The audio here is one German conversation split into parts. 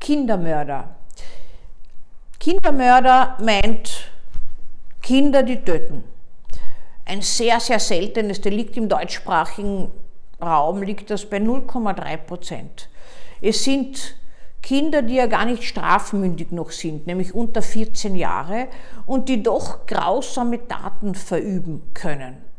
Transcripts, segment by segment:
Kindermörder. Kindermörder meint Kinder, die töten. Ein sehr, sehr seltenes Delikt im deutschsprachigen Raum liegt das bei 0,3 Prozent. Es sind Kinder, die ja gar nicht strafmündig noch sind, nämlich unter 14 Jahre und die doch grausame Taten verüben können.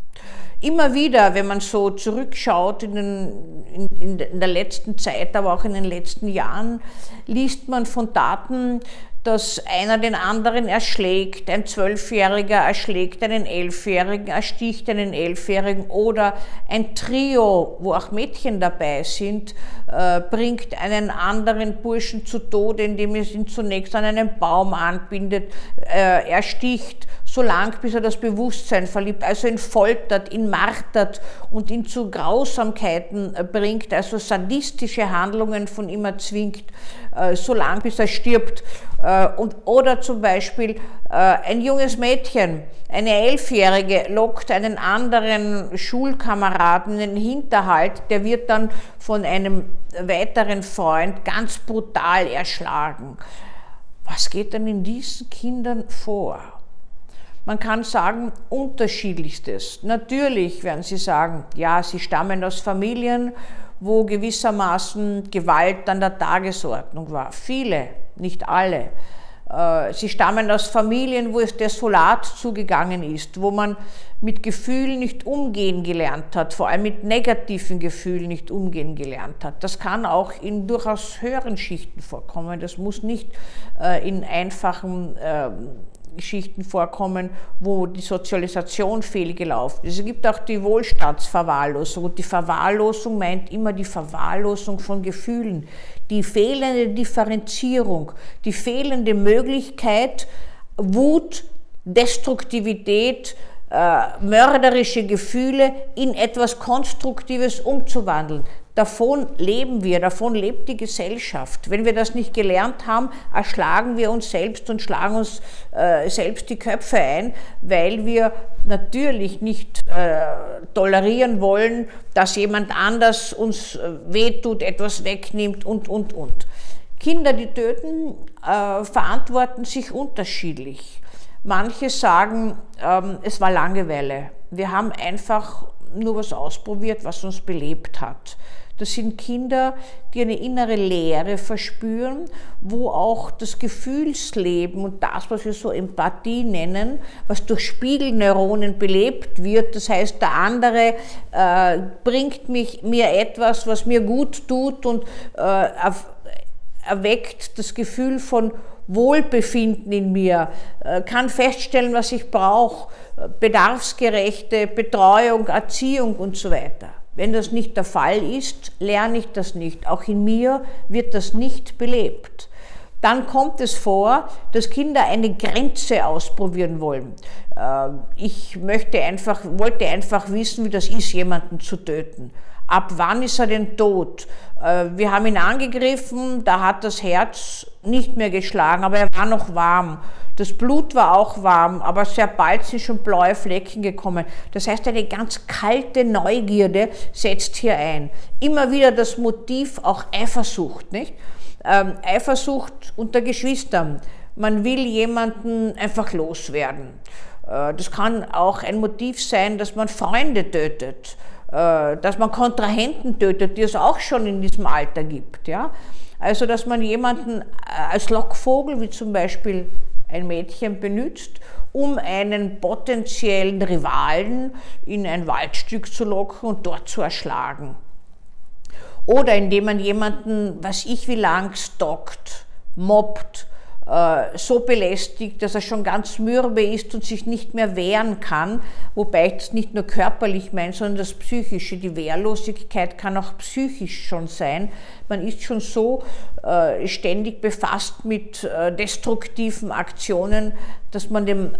Immer wieder, wenn man so zurückschaut in, den, in, in, der letzten Zeit, aber auch in den letzten Jahren, liest man von Taten, dass einer den anderen erschlägt, ein Zwölfjähriger erschlägt einen Elfjährigen, ersticht einen Elfjährigen oder ein Trio, wo auch Mädchen dabei sind, äh, bringt einen anderen Burschen zu Tode, indem es ihn zunächst an einen Baum anbindet, äh, ersticht, so lang bis er das Bewusstsein verliebt, also ihn foltert, ihn martert und ihn zu Grausamkeiten äh, bringt, also sadistische Handlungen von ihm erzwingt, so lang bis er stirbt äh, und, oder zum Beispiel äh, ein junges Mädchen, eine Elfjährige, lockt einen anderen Schulkameraden in den Hinterhalt, der wird dann von einem weiteren Freund ganz brutal erschlagen. Was geht denn in diesen Kindern vor? Man kann sagen, unterschiedlichstes. Natürlich werden Sie sagen, ja, sie stammen aus Familien, wo gewissermaßen Gewalt an der Tagesordnung war. Viele nicht alle. Äh, sie stammen aus Familien, wo es desolat zugegangen ist, wo man mit Gefühlen nicht umgehen gelernt hat, vor allem mit negativen Gefühlen nicht umgehen gelernt hat. Das kann auch in durchaus höheren Schichten vorkommen. Das muss nicht äh, in einfachen Geschichten vorkommen, wo die Sozialisation fehlgelaufen ist. Es gibt auch die Wohlstandsverwahrlosung und die Verwahrlosung meint immer die Verwahrlosung von Gefühlen, die fehlende Differenzierung, die fehlende Möglichkeit, Wut, Destruktivität, äh, mörderische Gefühle in etwas Konstruktives umzuwandeln. Davon leben wir, davon lebt die Gesellschaft. Wenn wir das nicht gelernt haben, erschlagen wir uns selbst und schlagen uns äh, selbst die Köpfe ein, weil wir natürlich nicht äh, tolerieren wollen, dass jemand anders uns äh, wehtut, etwas wegnimmt und, und, und. Kinder, die töten, äh, verantworten sich unterschiedlich. Manche sagen, ähm, es war Langeweile. Wir haben einfach nur was ausprobiert, was uns belebt hat. Das sind Kinder, die eine innere Leere verspüren, wo auch das Gefühlsleben und das, was wir so Empathie nennen, was durch Spiegelneuronen belebt wird. Das heißt, der andere äh, bringt mich, mir etwas, was mir gut tut und äh, erweckt das Gefühl von Wohlbefinden in mir, äh, kann feststellen, was ich brauche, äh, bedarfsgerechte Betreuung, Erziehung und so weiter. Wenn das nicht der Fall ist, lerne ich das nicht. Auch in mir wird das nicht belebt. Dann kommt es vor, dass Kinder eine Grenze ausprobieren wollen. Äh, ich möchte einfach, wollte einfach wissen, wie das ist, jemanden zu töten. Ab wann ist er denn tot? Äh, wir haben ihn angegriffen, da hat das Herz nicht mehr geschlagen, aber er war noch warm. Das Blut war auch warm, aber sehr bald sind schon blaue Flecken gekommen. Das heißt, eine ganz kalte Neugierde setzt hier ein. Immer wieder das Motiv auch Eifersucht, nicht? Ähm, Eifersucht unter Geschwistern. Man will jemanden einfach loswerden. Äh, das kann auch ein Motiv sein, dass man Freunde tötet, dass man Kontrahenten tötet, die es auch schon in diesem Alter gibt. Ja? Also, dass man jemanden äh, als Lockvogel, wie zum Beispiel ein Mädchen benutzt, um einen potenziellen Rivalen in ein Waldstück zu locken und dort zu erschlagen. Oder indem man jemanden, was ich wie lang, stockt, mobbt, äh, so belästigt, dass er schon ganz mürbe ist und sich nicht mehr wehren kann, wobei ich das nicht nur körperlich meine, sondern das Psychische. Die Wehrlosigkeit kann auch psychisch schon sein. Man ist schon so äh, ständig befasst mit äh, destruktiven Aktionen, dass man dem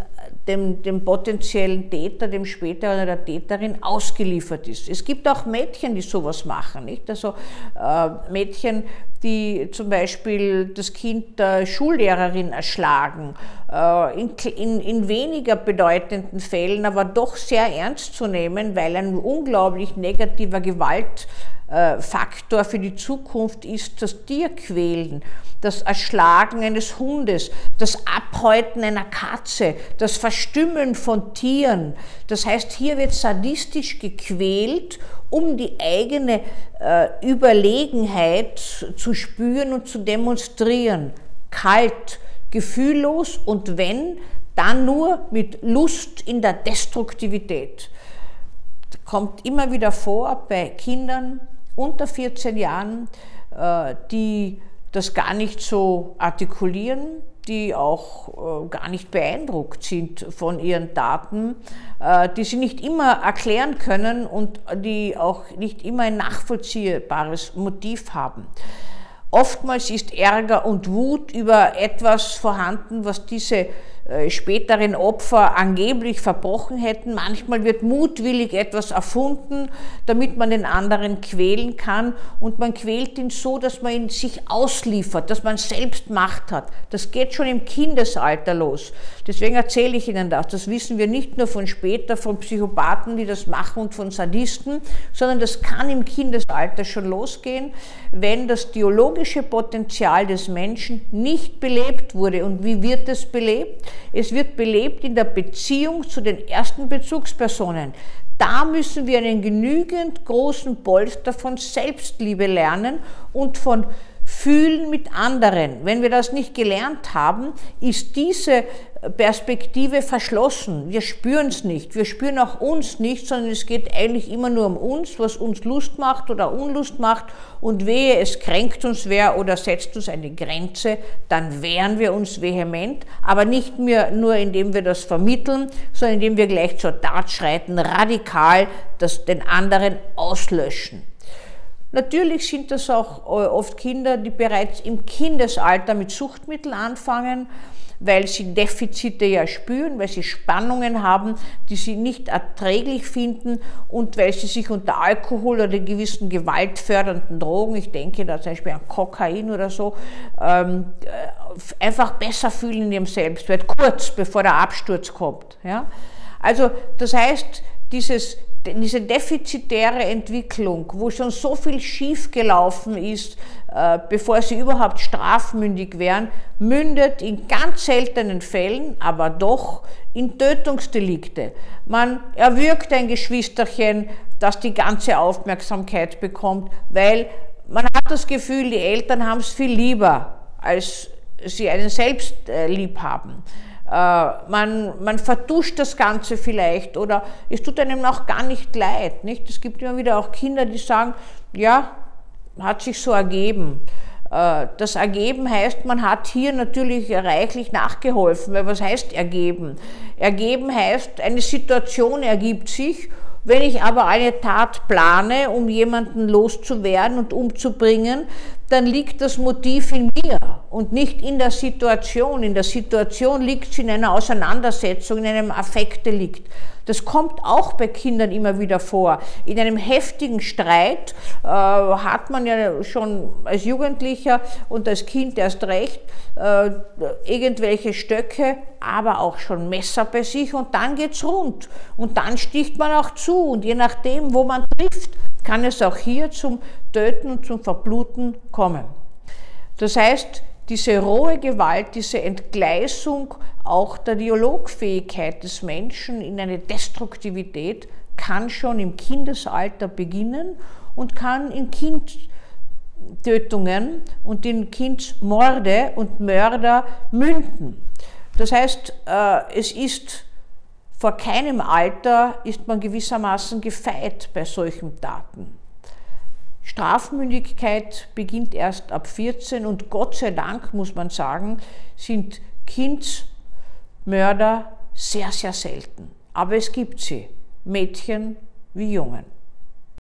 dem, dem potenziellen Täter, dem später oder der Täterin ausgeliefert ist. Es gibt auch Mädchen, die sowas machen, nicht? Also äh, Mädchen, die zum Beispiel das Kind der Schullehrerin erschlagen, äh, in, in, in weniger bedeutenden Fällen, aber doch sehr ernst zu nehmen, weil ein unglaublich negativer Gewalt Faktor für die Zukunft ist das Tierquälen, das Erschlagen eines Hundes, das Abhäuten einer Katze, das Verstümmeln von Tieren. Das heißt, hier wird sadistisch gequält, um die eigene äh, Überlegenheit zu spüren und zu demonstrieren. Kalt, gefühllos und wenn, dann nur mit Lust in der Destruktivität. Kommt immer wieder vor bei Kindern unter 14 Jahren, äh, die das gar nicht so artikulieren, die auch äh, gar nicht beeindruckt sind von ihren Taten, äh, die sie nicht immer erklären können und die auch nicht immer ein nachvollziehbares Motiv haben. Oftmals ist Ärger und Wut über etwas vorhanden, was diese späteren Opfer angeblich verbrochen hätten. Manchmal wird mutwillig etwas erfunden, damit man den anderen quälen kann und man quält ihn so, dass man ihn sich ausliefert, dass man selbst Macht hat. Das geht schon im Kindesalter los. Deswegen erzähle ich Ihnen das. Das wissen wir nicht nur von später, von Psychopathen, die das machen und von Sadisten, sondern das kann im Kindesalter schon losgehen, wenn das theologische Potenzial des Menschen nicht belebt wurde. Und wie wird es belebt? Es wird belebt in der Beziehung zu den ersten Bezugspersonen. Da müssen wir einen genügend großen Polster von Selbstliebe lernen und von Fühlen mit anderen. Wenn wir das nicht gelernt haben, ist diese Perspektive verschlossen. Wir spüren es nicht. Wir spüren auch uns nicht, sondern es geht eigentlich immer nur um uns, was uns Lust macht oder Unlust macht. Und wehe, es kränkt uns wer oder setzt uns eine Grenze, dann wehren wir uns vehement, aber nicht mehr nur indem wir das vermitteln, sondern indem wir gleich zur Tat schreiten, radikal das den anderen auslöschen. Natürlich sind das auch äh, oft Kinder, die bereits im Kindesalter mit Suchtmitteln anfangen weil sie Defizite ja spüren, weil sie Spannungen haben, die sie nicht erträglich finden und weil sie sich unter Alkohol oder gewissen gewaltfördernden Drogen, ich denke da zum Beispiel an Kokain oder so, ähm, äh, einfach besser fühlen in ihrem Selbstwert, kurz bevor der Absturz kommt. Also das heißt, dieses diese defizitäre Entwicklung, wo schon so viel schiefgelaufen ist, äh, bevor sie überhaupt strafmündig wären, mündet in ganz seltenen Fällen, aber doch in Tötungsdelikte. Man erwürgt ein Geschwisterchen, das die ganze Aufmerksamkeit bekommt, weil man hat das Gefühl, die Eltern haben es viel lieber, als sie einen selbst äh, lieb haben. Äh, man, man vertuscht das Ganze vielleicht oder es tut einem auch gar nicht leid. Nicht? Es gibt immer wieder auch Kinder, die sagen, ja, hat sich so ergeben. Äh, das Ergeben heißt, man hat hier natürlich reichlich nachgeholfen, weil was heißt ergeben? Ergeben heißt, eine Situation ergibt sich wenn ich aber eine Tat plane, um jemanden loszuwerden und umzubringen, dann liegt das Motiv in mir und nicht in der Situation. In der Situation liegt es in einer Auseinandersetzung, in einem Affektdelikt. Das kommt auch bei Kindern immer wieder vor. In einem heftigen Streit äh, hat man ja schon als Jugendlicher und als Kind erst recht äh, irgendwelche Stöcke, aber auch schon Messer bei sich und dann geht's rund. Und dann sticht man auch zu und je nachdem, wo man trifft, kann es auch hier zum Töten und zum Verbluten kommen. Das heißt, diese rohe Gewalt, diese Entgleisung auch der Dialogfähigkeit des Menschen in eine Destruktivität kann schon im Kindesalter beginnen und kann in Kindtötungen und in Kindsmorde und Mörder münden. Das heißt, äh, es ist vor keinem Alter ist man gewissermaßen gefeit bei solchen Taten. Strafmündigkeit beginnt erst ab 14 und Gott sei Dank, muss man sagen, sind Kindsmörder sehr, sehr selten. Aber es gibt sie, Mädchen wie Jungen.